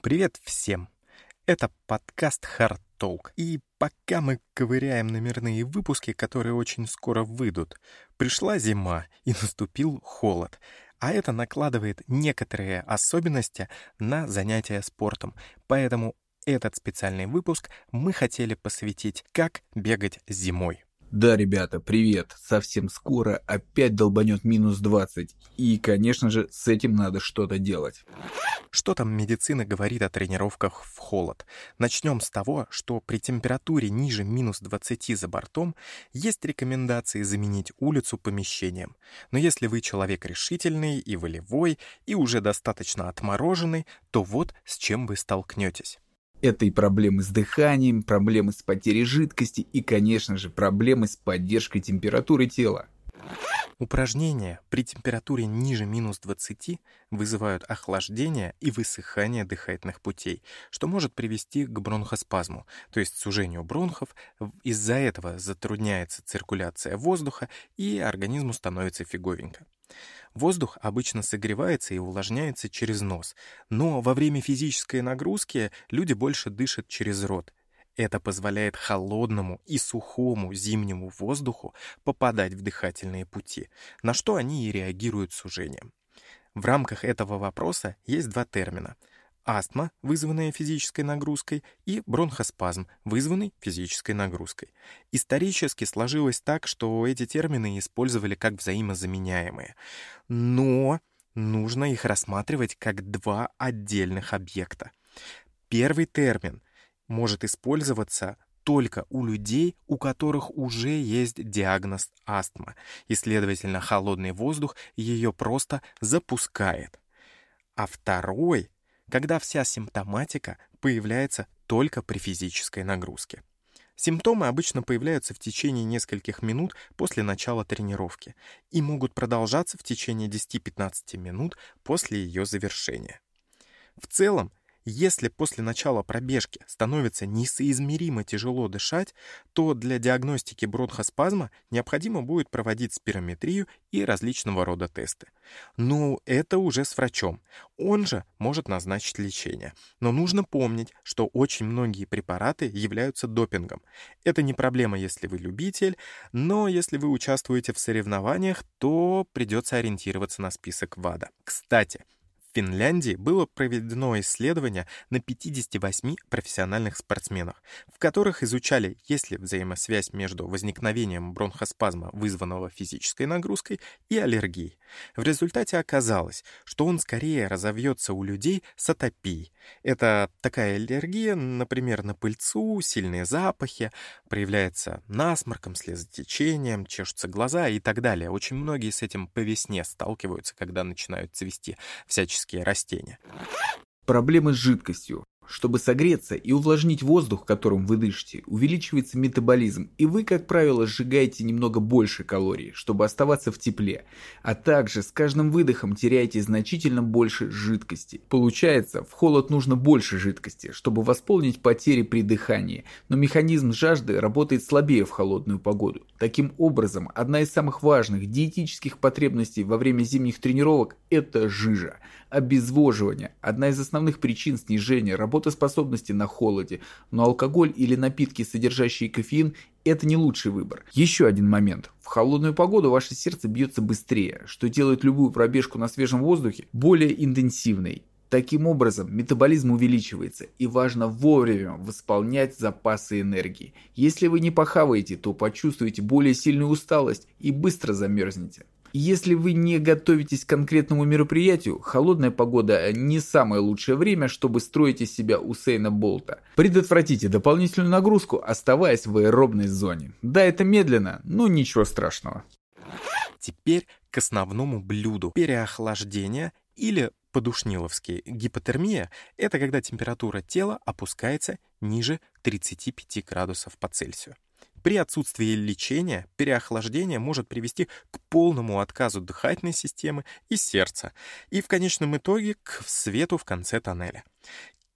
Привет всем! Это подкаст Hard Talk. И пока мы ковыряем номерные выпуски, которые очень скоро выйдут, пришла зима и наступил холод. А это накладывает некоторые особенности на занятия спортом. Поэтому этот специальный выпуск мы хотели посвятить «Как бегать зимой». Да, ребята, привет. Совсем скоро опять долбанет минус 20. И, конечно же, с этим надо что-то делать. Что там медицина говорит о тренировках в холод? Начнем с того, что при температуре ниже минус 20 за бортом есть рекомендации заменить улицу помещением. Но если вы человек решительный и волевой, и уже достаточно отмороженный, то вот с чем вы столкнетесь. Это и проблемы с дыханием, проблемы с потерей жидкости и, конечно же, проблемы с поддержкой температуры тела. Упражнения при температуре ниже минус 20 вызывают охлаждение и высыхание дыхательных путей, что может привести к бронхоспазму, то есть сужению бронхов. Из-за этого затрудняется циркуляция воздуха, и организму становится фиговенько. Воздух обычно согревается и увлажняется через нос, но во время физической нагрузки люди больше дышат через рот. Это позволяет холодному и сухому зимнему воздуху попадать в дыхательные пути, на что они и реагируют сужением. В рамках этого вопроса есть два термина — астма, вызванная физической нагрузкой, и бронхоспазм, вызванный физической нагрузкой. Исторически сложилось так, что эти термины использовали как взаимозаменяемые. Но нужно их рассматривать как два отдельных объекта. Первый термин может использоваться только у людей, у которых уже есть диагноз астма, и, следовательно, холодный воздух ее просто запускает. А второй когда вся симптоматика появляется только при физической нагрузке. Симптомы обычно появляются в течение нескольких минут после начала тренировки и могут продолжаться в течение 10-15 минут после ее завершения. В целом, если после начала пробежки становится несоизмеримо тяжело дышать, то для диагностики бронхоспазма необходимо будет проводить спирометрию и различного рода тесты. Ну, это уже с врачом. Он же может назначить лечение. Но нужно помнить, что очень многие препараты являются допингом. Это не проблема, если вы любитель, но если вы участвуете в соревнованиях, то придется ориентироваться на список ВАДА. Кстати, Финляндии было проведено исследование на 58 профессиональных спортсменах, в которых изучали, есть ли взаимосвязь между возникновением бронхоспазма, вызванного физической нагрузкой, и аллергией. В результате оказалось, что он скорее разовьется у людей с атопией. Это такая аллергия, например, на пыльцу, сильные запахи, проявляется насморком, слезотечением, чешутся глаза и так далее. Очень многие с этим по весне сталкиваются, когда начинают цвести всяческие тропические растения. Проблемы с жидкостью. Чтобы согреться и увлажнить воздух, которым вы дышите, увеличивается метаболизм, и вы, как правило, сжигаете немного больше калорий, чтобы оставаться в тепле, а также с каждым выдохом теряете значительно больше жидкости. Получается, в холод нужно больше жидкости, чтобы восполнить потери при дыхании, но механизм жажды работает слабее в холодную погоду. Таким образом, одна из самых важных диетических потребностей во время зимних тренировок – это жижа. Обезвоживание – одна из основных причин снижения работоспособности на холоде, но алкоголь или напитки, содержащие кофеин – это не лучший выбор. Еще один момент. В холодную погоду ваше сердце бьется быстрее, что делает любую пробежку на свежем воздухе более интенсивной. Таким образом, метаболизм увеличивается, и важно вовремя восполнять запасы энергии. Если вы не похаваете, то почувствуете более сильную усталость и быстро замерзнете. Если вы не готовитесь к конкретному мероприятию, холодная погода не самое лучшее время, чтобы строить из себя Усейна Болта. Предотвратите дополнительную нагрузку, оставаясь в аэробной зоне. Да, это медленно, но ничего страшного. Теперь к основному блюду. Переохлаждение или по-душниловски гипотермия – это когда температура тела опускается ниже 35 градусов по Цельсию. При отсутствии лечения переохлаждение может привести к полному отказу дыхательной системы и сердца, и в конечном итоге к свету в конце тоннеля.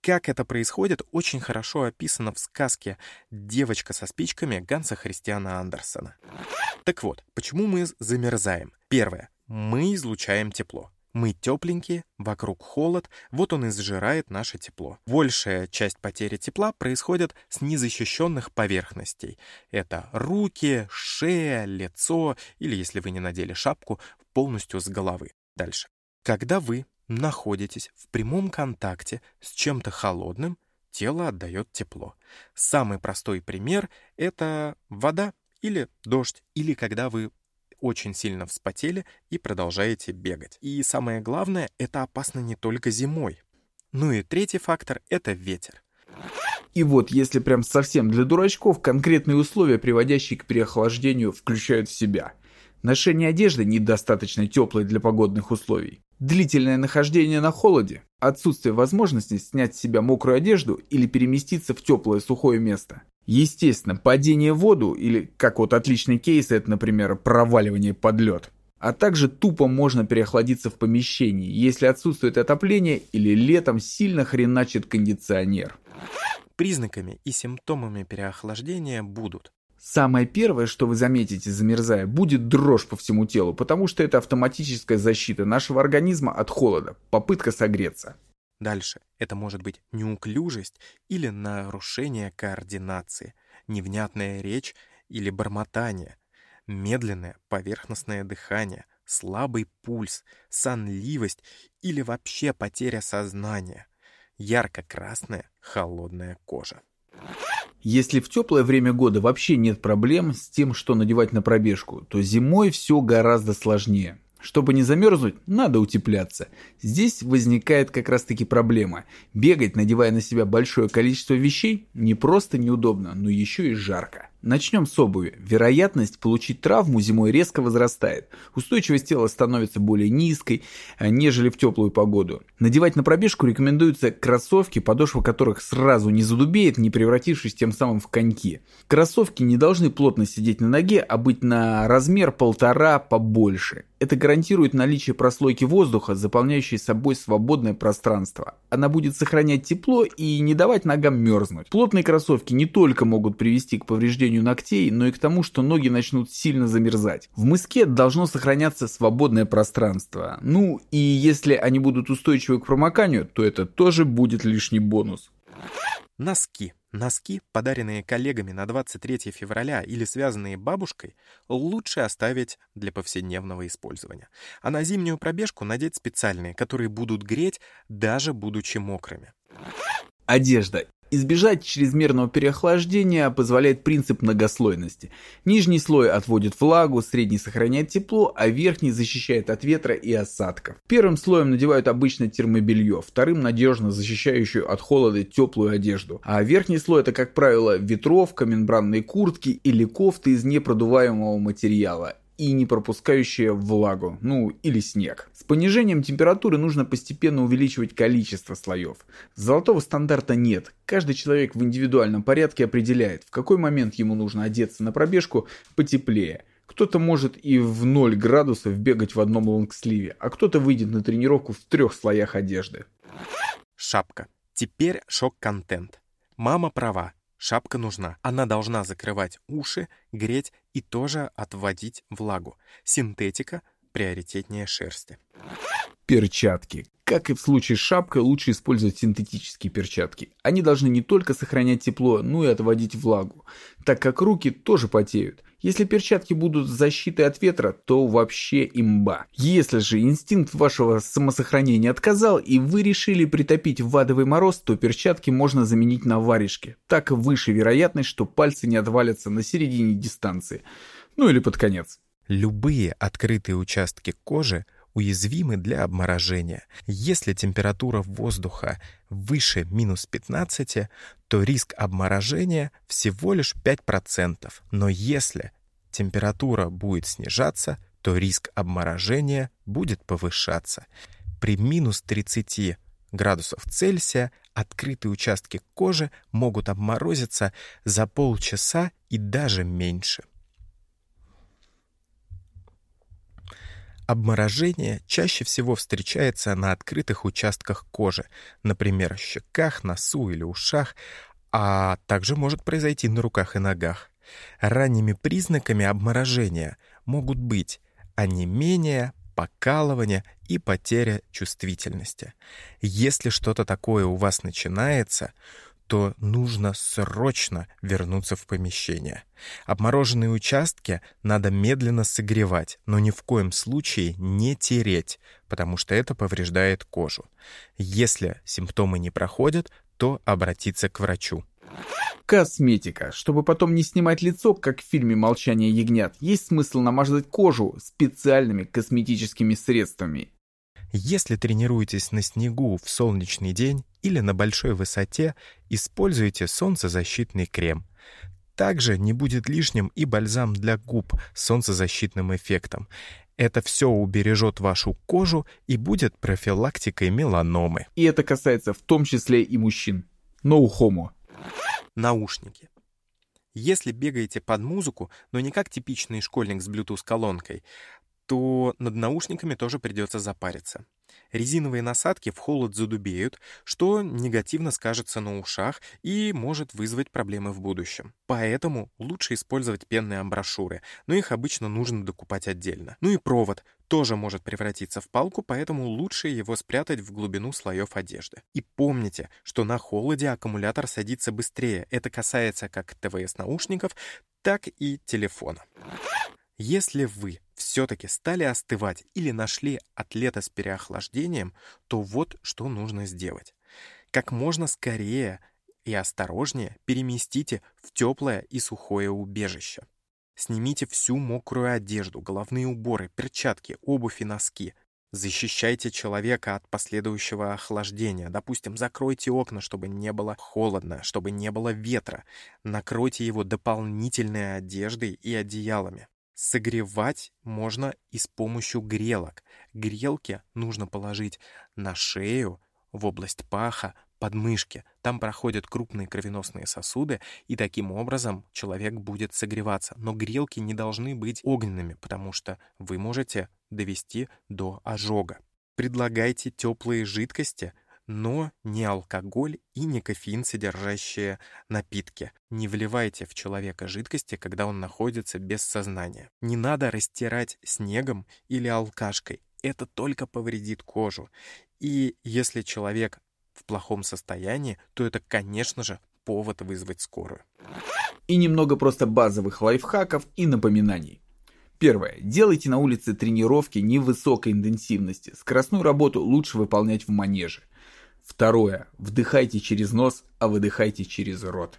Как это происходит, очень хорошо описано в сказке «Девочка со спичками» Ганса Христиана Андерсона. Так вот, почему мы замерзаем? Первое. Мы излучаем тепло. Мы тепленькие, вокруг холод, вот он и сжирает наше тепло. Большая часть потери тепла происходит с незащищенных поверхностей. Это руки, шея, лицо или, если вы не надели шапку, полностью с головы. Дальше. Когда вы находитесь в прямом контакте с чем-то холодным, тело отдает тепло. Самый простой пример — это вода или дождь, или когда вы очень сильно вспотели и продолжаете бегать. И самое главное, это опасно не только зимой. Ну и третий фактор — это ветер. И вот, если прям совсем для дурачков, конкретные условия, приводящие к переохлаждению, включают в себя. Ношение одежды недостаточно теплой для погодных условий. Длительное нахождение на холоде, отсутствие возможности снять с себя мокрую одежду или переместиться в теплое сухое место. Естественно, падение в воду или, как вот отличный кейс, это, например, проваливание под лед. А также тупо можно переохладиться в помещении, если отсутствует отопление или летом сильно хреначит кондиционер. Признаками и симптомами переохлаждения будут Самое первое, что вы заметите, замерзая, будет дрожь по всему телу, потому что это автоматическая защита нашего организма от холода, попытка согреться. Дальше. Это может быть неуклюжесть или нарушение координации, невнятная речь или бормотание, медленное поверхностное дыхание, слабый пульс, сонливость или вообще потеря сознания, ярко-красная холодная кожа. Если в теплое время года вообще нет проблем с тем, что надевать на пробежку, то зимой все гораздо сложнее. Чтобы не замерзнуть, надо утепляться. Здесь возникает как раз таки проблема. Бегать, надевая на себя большое количество вещей, не просто неудобно, но еще и жарко. Начнем с обуви. Вероятность получить травму зимой резко возрастает. Устойчивость тела становится более низкой, а, нежели в теплую погоду. Надевать на пробежку рекомендуются кроссовки, подошва которых сразу не задубеет, не превратившись тем самым в коньки. Кроссовки не должны плотно сидеть на ноге, а быть на размер полтора побольше. Это гарантирует наличие прослойки воздуха, заполняющей собой свободное пространство. Она будет сохранять тепло и не давать ногам мерзнуть. Плотные кроссовки не только могут привести к повреждению ногтей, но и к тому, что ноги начнут сильно замерзать. В мыске должно сохраняться свободное пространство. Ну и если они будут устойчивы к промоканию, то это тоже будет лишний бонус. Носки. Носки, подаренные коллегами на 23 февраля или связанные бабушкой, лучше оставить для повседневного использования. А на зимнюю пробежку надеть специальные, которые будут греть, даже будучи мокрыми. Одежда. Избежать чрезмерного переохлаждения позволяет принцип многослойности. Нижний слой отводит влагу, средний сохраняет тепло, а верхний защищает от ветра и осадков. Первым слоем надевают обычно термобелье, вторым надежно защищающую от холода теплую одежду. А верхний слой это, как правило, ветровка, мембранные куртки или кофты из непродуваемого материала и не пропускающие влагу, ну или снег. С понижением температуры нужно постепенно увеличивать количество слоев. Золотого стандарта нет. Каждый человек в индивидуальном порядке определяет, в какой момент ему нужно одеться на пробежку потеплее. Кто-то может и в 0 градусов бегать в одном лонгсливе, а кто-то выйдет на тренировку в трех слоях одежды. Шапка. Теперь шок-контент. Мама права. Шапка нужна. Она должна закрывать уши, греть и тоже отводить влагу. Синтетика приоритетнее шерсти. Перчатки. Как и в случае с шапкой, лучше использовать синтетические перчатки. Они должны не только сохранять тепло, но и отводить влагу, так как руки тоже потеют. Если перчатки будут защитой от ветра, то вообще имба. Если же инстинкт вашего самосохранения отказал и вы решили притопить в адовый мороз, то перчатки можно заменить на варежки. Так выше вероятность, что пальцы не отвалятся на середине дистанции. Ну или под конец. Любые открытые участки кожи уязвимы для обморожения. Если температура воздуха выше минус 15, то риск обморожения всего лишь 5%. Но если температура будет снижаться, то риск обморожения будет повышаться. При минус 30 градусов Цельсия открытые участки кожи могут обморозиться за полчаса и даже меньше. Обморожение чаще всего встречается на открытых участках кожи, например, щеках, носу или ушах, а также может произойти на руках и ногах. Ранними признаками обморожения могут быть онемение, покалывание и потеря чувствительности. Если что-то такое у вас начинается, то нужно срочно вернуться в помещение. Обмороженные участки надо медленно согревать, но ни в коем случае не тереть, потому что это повреждает кожу. Если симптомы не проходят, то обратиться к врачу. Косметика. Чтобы потом не снимать лицо, как в фильме «Молчание ягнят», есть смысл намазать кожу специальными косметическими средствами. Если тренируетесь на снегу в солнечный день или на большой высоте, используйте солнцезащитный крем. Также не будет лишним и бальзам для губ с солнцезащитным эффектом. Это все убережет вашу кожу и будет профилактикой меланомы. И это касается в том числе и мужчин. No homo. Наушники. Если бегаете под музыку, но не как типичный школьник с Bluetooth-колонкой, то над наушниками тоже придется запариться. Резиновые насадки в холод задубеют, что негативно скажется на ушах и может вызвать проблемы в будущем. Поэтому лучше использовать пенные амброшюры, но их обычно нужно докупать отдельно. Ну и провод тоже может превратиться в палку, поэтому лучше его спрятать в глубину слоев одежды. И помните, что на холоде аккумулятор садится быстрее. Это касается как ТВС-наушников, так и телефона. Если вы все-таки стали остывать или нашли атлета с переохлаждением, то вот что нужно сделать. Как можно скорее и осторожнее переместите в теплое и сухое убежище. Снимите всю мокрую одежду, головные уборы, перчатки, обувь и носки. Защищайте человека от последующего охлаждения. Допустим, закройте окна, чтобы не было холодно, чтобы не было ветра. Накройте его дополнительной одеждой и одеялами. Согревать можно и с помощью грелок. Грелки нужно положить на шею, в область паха, подмышки. Там проходят крупные кровеносные сосуды, и таким образом человек будет согреваться. Но грелки не должны быть огненными, потому что вы можете довести до ожога. Предлагайте теплые жидкости, но не алкоголь и не кофеин содержащие напитки. Не вливайте в человека жидкости, когда он находится без сознания. Не надо растирать снегом или алкашкой. Это только повредит кожу. И если человек в плохом состоянии, то это, конечно же, повод вызвать скорую. И немного просто базовых лайфхаков и напоминаний. Первое. Делайте на улице тренировки невысокой интенсивности. Скоростную работу лучше выполнять в манеже. Второе. Вдыхайте через нос, а выдыхайте через рот.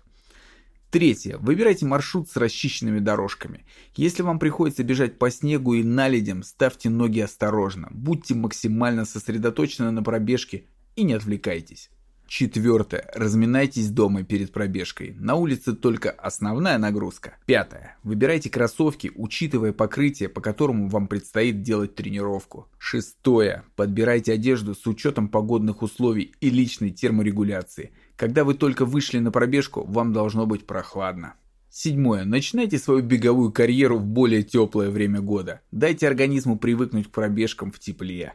Третье. Выбирайте маршрут с расчищенными дорожками. Если вам приходится бежать по снегу и наледям, ставьте ноги осторожно. Будьте максимально сосредоточены на пробежке и не отвлекайтесь. Четвертое. Разминайтесь дома перед пробежкой. На улице только основная нагрузка. Пятое. Выбирайте кроссовки, учитывая покрытие, по которому вам предстоит делать тренировку. Шестое. Подбирайте одежду с учетом погодных условий и личной терморегуляции. Когда вы только вышли на пробежку, вам должно быть прохладно. Седьмое. Начинайте свою беговую карьеру в более теплое время года. Дайте организму привыкнуть к пробежкам в тепле.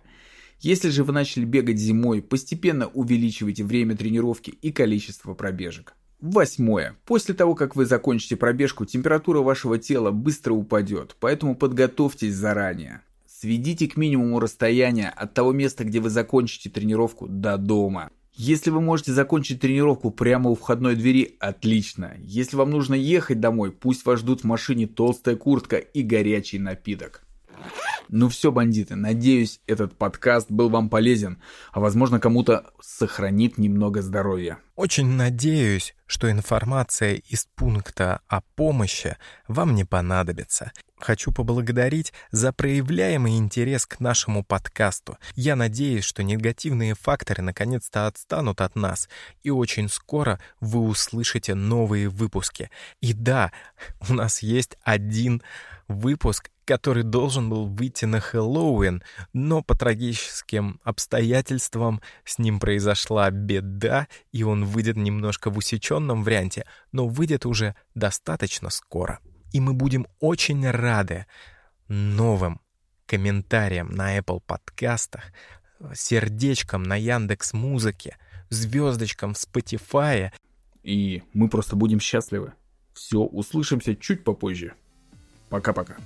Если же вы начали бегать зимой, постепенно увеличивайте время тренировки и количество пробежек. Восьмое. После того, как вы закончите пробежку, температура вашего тела быстро упадет, поэтому подготовьтесь заранее. Сведите к минимуму расстояние от того места, где вы закончите тренировку, до дома. Если вы можете закончить тренировку прямо у входной двери, отлично. Если вам нужно ехать домой, пусть вас ждут в машине толстая куртка и горячий напиток. Ну все, бандиты, надеюсь, этот подкаст был вам полезен, а возможно кому-то сохранит немного здоровья. Очень надеюсь, что информация из пункта о помощи вам не понадобится. Хочу поблагодарить за проявляемый интерес к нашему подкасту. Я надеюсь, что негативные факторы наконец-то отстанут от нас, и очень скоро вы услышите новые выпуски. И да, у нас есть один выпуск, который должен был выйти на Хэллоуин, но по трагическим обстоятельствам с ним произошла беда, и он выйдет немножко в усеченном варианте, но выйдет уже достаточно скоро. И мы будем очень рады новым комментариям на Apple подкастах, сердечкам на Яндекс Музыке, звездочкам в Spotify. И мы просто будем счастливы. Все, услышимся чуть попозже. Пока-пока.